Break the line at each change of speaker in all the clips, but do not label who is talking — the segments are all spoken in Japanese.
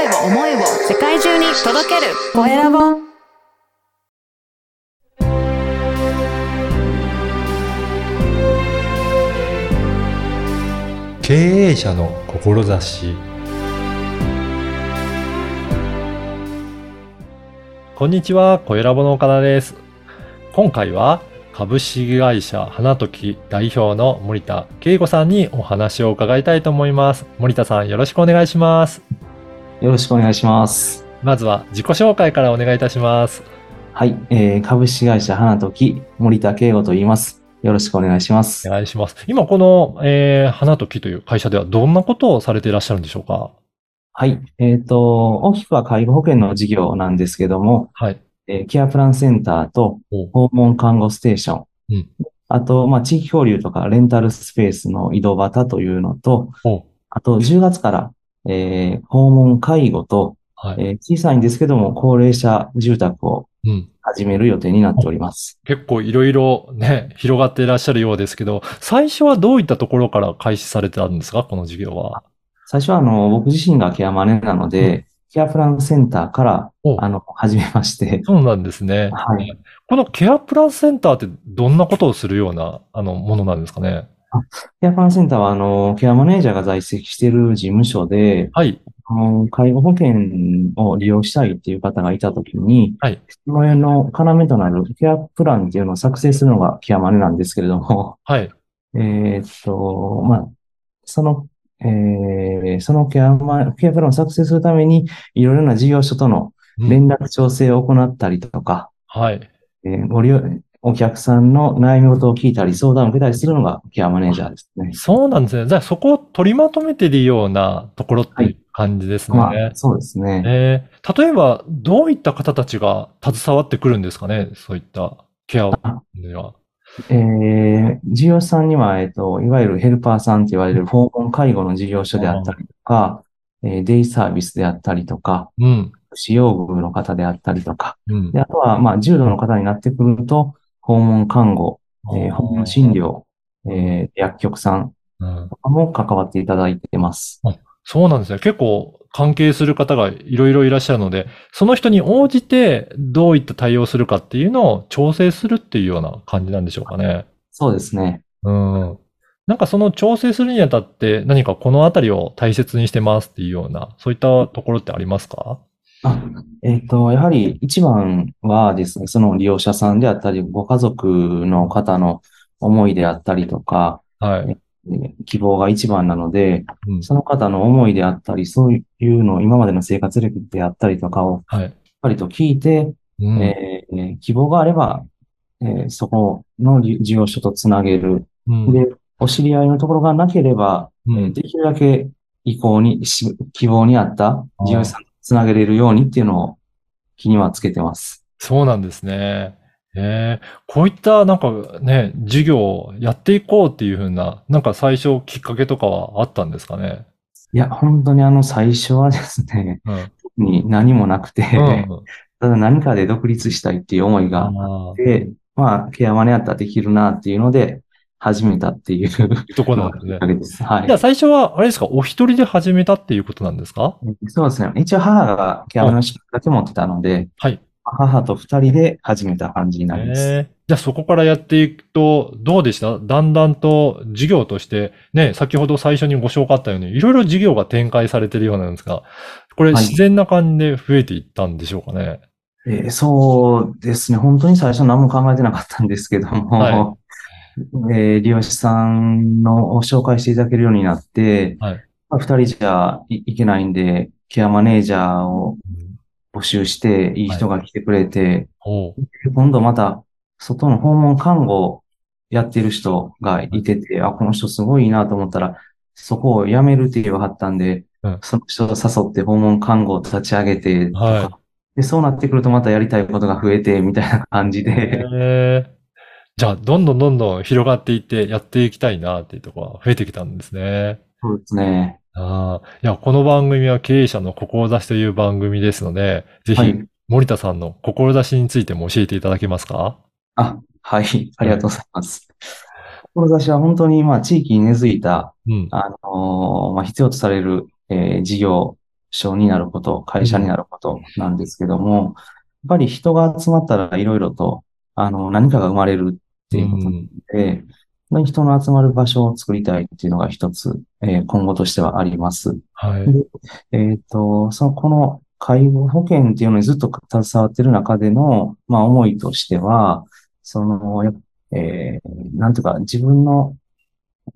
声を、思いを世界中に届けるコエラボ。
経営者の志こんにちは、小ラボの岡田です。今回は株式会社花時代表の森田圭吾さんにお話を伺いたいと思います。森田さん、よろしくお願いします。
よろしくお願いします。
まずは自己紹介からお願いいたします。
はい、えー、株式会社花時森田圭吾と言います。よろしくお願いします。
お願いします。今この、えー、花時という会社ではどんなことをされていらっしゃるんでしょうか？
はい、えっ、と、大きくは介護保険の事業なんですけども、
はい。
えーケアプランセンターと
お
訪問看護ステーション、
うん
あと、まあ、地域交流とかレンタルスペースの井戸端というのと、
お
あと10月から、えー訪問介護と、
はい。
えー小さいんですけども、高齢者住宅を
うん。
始める予定になっております。
結構いろいろね、広がっていらっしゃるようですけど、最初はどういったところから開始されてたんですか？この事業は。
最初は、あの、僕自身がケアマネなので、ケアプランセンターから、
お
あの、始めまして、
そうなんですね。
はい。
このケアプランセンターってどんなことをするような、あの、ものなんですかね？
ケアプランセンターは、あの、ケアマネージャーが在籍している事務所で、
はい。
あの介護保険を利用したいっていう方がいたときに、
はい。
その辺の要となるケアプランっていうのを作成するのがケアマネなんですけれども、
はい。
えーっと、まあ、その、えーそのケアマ、ケアプランを作成するために、いろいろな事業所との
うん
連絡調整を行ったりとか、
はい。
えーご利用、お客さんの悩み事を聞いたり、相談を受けたりするのがケアマネージャーですね。
そうなんですね。じゃあそこを取りまとめているようなところっていう感じですね。
まあ、そうですね。
えー例えば、どういった方たちが携わってくるんですかね？そういったケアをでは。
えー事業者さんには、えっと、いわゆるヘルパーさんと言われる訪問介護の事業所であったりとか、えーデイサービスであったりとか、
うん。
使用具の方であったりとか、
うん。
で、あとは、まあ、重度の方になってくると、訪問看護、えー訪問診療、えー薬局さん
うん
とかも関わっていただいてます。
そうなんですね。結構関係する方がいろいろいらっしゃるので、その人に応じてどういった対応するかっていうのを調整するっていうような感じなんでしょうかね。
そうですね。
うん。なんかその調整するにあたって何かこのあたりを大切にしてますっていうような、そういったところってありますか？
あ、えっと、やはり一番はですね、その利用者さんであったり、ご家族の方の思いであったりとか、
はい。
えー希望が一番なので、
うん
その方の思いであったり、そういうのを今までの生活歴であったりとかを、
はい。
しっかりと聞いて、
うん。
えー希望があれば、えーそこの事業所とつなげる。
うん
で、お知り合いのところがなければ、
うん
できるだけ意向に、し希望に合った事業者さんとつなげれるようにっていうのを気にはつけてます。
そうなんですね。ええこういったなんかね、授業をやっていこうっていうふうな、なんか最初きっかけとかはあったんですかね？
いや、本当にあの最初はですね、
うん。
特に何もなくて、
うん。
ただ何かで独立したいっていう思いが
ああ、
で、まあ、ケアマネやったらできるなっていうので、始めたっていう
ところなんですね
です。はい
じゃあ。最初は、あれですか、お一人で始めたっていうことなんですか？
そうですね。一応母がケアマネの資格だけ持ってたので、
はい。
母と二人で始めた感じになります。
ええじゃあそこからやっていくと、どうでした？だんだんと事業として、ね、先ほど最初にご紹介あったように、いろいろ事業が展開されてるようなんですが、これ
はい
自然な感じで増えていったんでしょうかね？
えーそうですね。本当に最初何も考えてなかったんですけども、
は
えー利用者さんのを紹介していただけるようになって、
はい。
まあ二人じゃいいけないんで、ケアマネージャーを募集して、いい人が来てくれて、
おう。
今度また、外の訪問看護をやってる人がいてて、あ、この人すごいいいなと思ったら、そこを辞めるって言わはったんで、
うん。
その人を誘って訪問看護を立ち上げてとか、
はい。
で、そうなってくるとまたやりたいことが増えて、みたいな感じで、
ええじゃあ、どんどんどんどん広がっていって、やっていきたいなっていうところが増えてきたんですね。
そうですね。
ああ、いや、この番組は経営者の志という番組ですので、ぜひ、
はい。
森田さんの志についても教えていただけますか？
あ、はい。ありがとうございます。志は本当に、まあ、地域に根付いた、
うん。
あのーまあ、必要とされる、えー事業所になること、会社になることなんですけども、やっぱり人が集まったらいろいろと、あの、何かが生まれるっていうことなので、本当に人の集まる場所を作りたいっていうのが一つ、えー今後としてはあります。
はい。
えっと、その、この介護保険っていうのにずっと携わってる中での、まあ、思いとしては、その、えーなんていうか、自分の、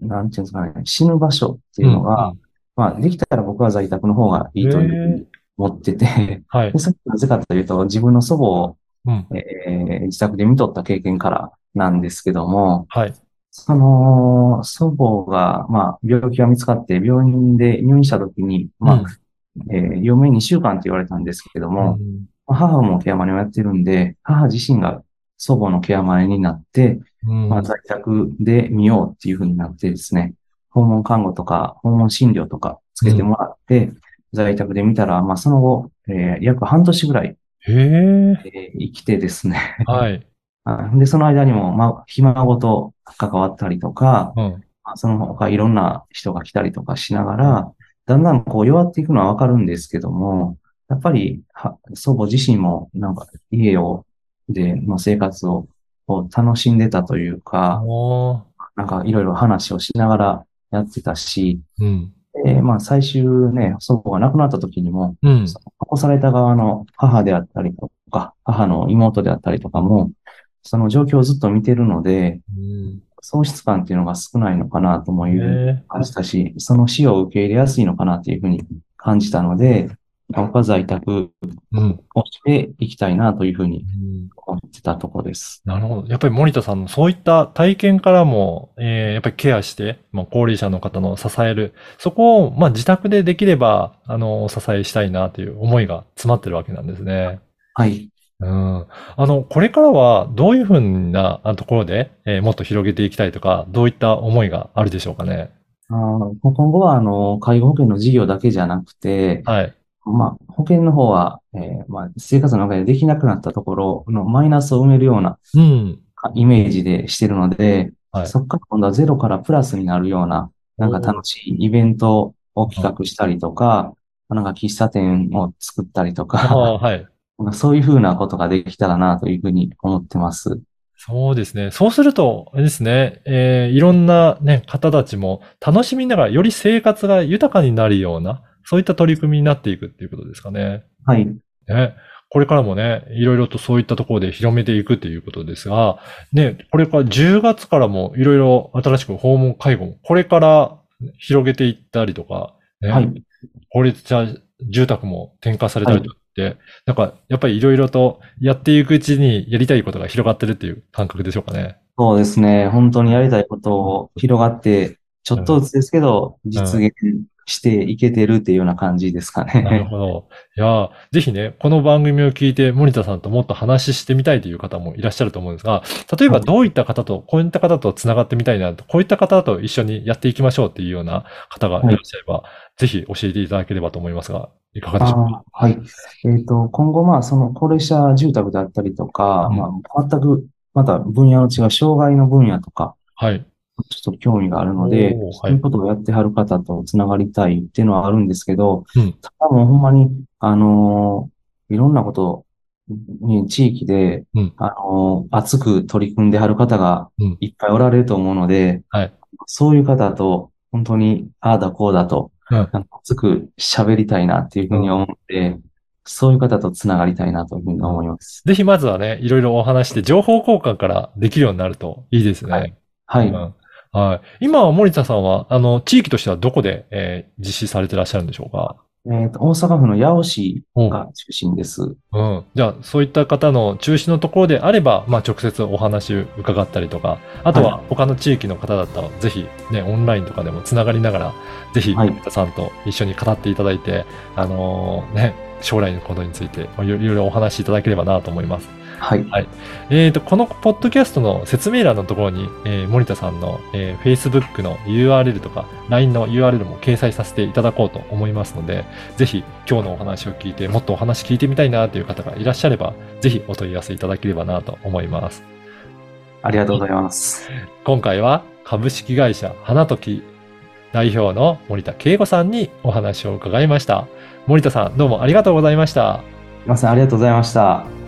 なんていうんですかね、死ぬ場所っていうのが、
ん
まあ、できたら僕は在宅の方がいいというふうに思ってて、
はい
で。それなぜかというと、自分の祖母を、
うん。
えー自宅で見とった経験からなんですけども、
はい。
その、祖母が、まあ、病気が見つかって病院で入院した時に、まあ、えー余命2週間って言われたんですけど
うん
も、母もケアマネをやってるんで、母自身が祖母のケアマネになって、
うん
まあ、在宅で見ようっていう風になってですね、訪問看護とか訪問診療とかつけてもらって、在宅で見たら、まあ、その後、えー約半年ぐらい、
へえ。
えー生きてですね、
はい。
あ で、その間にも、まあ、ひ孫と関わったりとか、
うん。
まあその他いろんな人が来たりとかしながら、だんだんこう弱っていくのはわかるんですけども、やっぱりは祖母自身もなんか家を、での生活をこう楽しんでたというか、なんかいろいろ話をしながらやってたし、
うん。
でまあ最終ね、祖母が亡くなった時にも、
うん。
残された側の母であったりとか、母の妹であったりとかも、その状況をずっと見てるので、
うん
喪失感っていうのが少ないのかなともいう感じたし、その死を受け入れやすいのかなっていうふうに感じたので、僕は在宅
うん。
をしていきたいなというふうに
うん
思ってたところです。
なるほど。やっぱり森田さんのそういった体験からも、えーやっぱりケアして、まあ、高齢者の方の支える、そこを、まあ、自宅でできれば、あの、お支えしたいなという思いが詰まってるわけなんですね。
はい。
うん。あの、これからはどういうふうなあところで、えーもっと広げていきたいとか、どういった思いがあるでしょうかね？
あー今後は、あの、介護保険の事業だけじゃなくて、
はい。
まあ、保険の方は、えーまあ、生活の中でできなくなったところのマイナスを埋めるような
うん。
イメージでしてるので、
はい
そこから今度はゼロからプラスになるような、なんか楽しいイベントを企画したりとか、なんか喫茶店を作ったりと
あ
か、
あ、はい。
まあそういうふうなことができたらなというふうに思ってます。
そうですね。そうすると、あれですね、えーいろんなね、方たちも楽しみながらより生活が豊かになるような、そういった取り組みになっていくっていうことですかね。
はい。
ね。これからもね、いろいろとそういったところで広めていくっていうことですが、ね、これから10月からもいろいろ新しく訪問介護も、これから広げていったりとか、ね、
はい。
法律者住宅も転化されたりとかって、なんかやっぱりいろいろとやっていくうちにやりたいことが広がってるっていう感覚でしょうかね。
そうですね。本当にやりたいことを広がって、ちょっとずつですけど、実現していけてるっていうような感じですか
なる
ね。
ほど。いやー、ぜひね、この番組を聞いて森田さんともっと話してみたいという方もいらっしゃると思うんですが、例えばどういった方と、こういった方と繋がってみたいなと、こういった方と一緒にやっていきましょうっていうような方がいらっしゃれば、ぜひ教えていただければと思いますが、いかがでしょうか？
はい。えっと、今後、まあ、その高齢者住宅であったりとか、
うん
まあ、全く、また分野の違う障害の分野とか、
はい。
ちょっと興味があるので
おー、
そういうことをやってはる方とつながりたいっていうのはあるんですけど、
うん。
ただもうほんまに、あのーいろんなことに地域で、
うん。
あのー熱く取り組んではる方が
うん。
いっぱいおられると思うので、
はい。
そういう方と本当にああだこうだと、
うん。
なんか熱く喋りたいなっていうふうに思って、そういう方とつながりたいなというふうに思います。
ぜひまずはね、いろいろお話して情報交換からできるようになるといいですね。
はい。はい。
うんはい。今は森田さんは、あの、地域としてはどこで、えー実施されてらっしゃるんでしょうか？
えっと、大阪府の八尾市
うん
が中心です。
うん。じゃあ、そういった方の中心のところであれば、まあ、直接お話を伺ったりとか、あとは
は
他の地域の方だったら、ぜひね、オンラインとかでもつながりながら、ぜひ、
はい
森田さんと一緒に語っていただいて、あのーね、将来のことについて、いろいろお話しいただければなと思います。
はい。
えーと、このポッドキャストの説明欄のところに、えー森田さんの、えー Facebook の URL とか LINE の URL も掲載させていただこうと思いますので、ぜひ今日のお話を聞いて、もっとお話聞いてみたいなという方がいらっしゃれば、ぜひお問い合わせいただければなと思います。
ありがとうございます。
今回は株式会社花時代表の森田圭吾さんにお話を伺いました。森田さん、どうもありがとうございました。
すいません、ありがとうございました。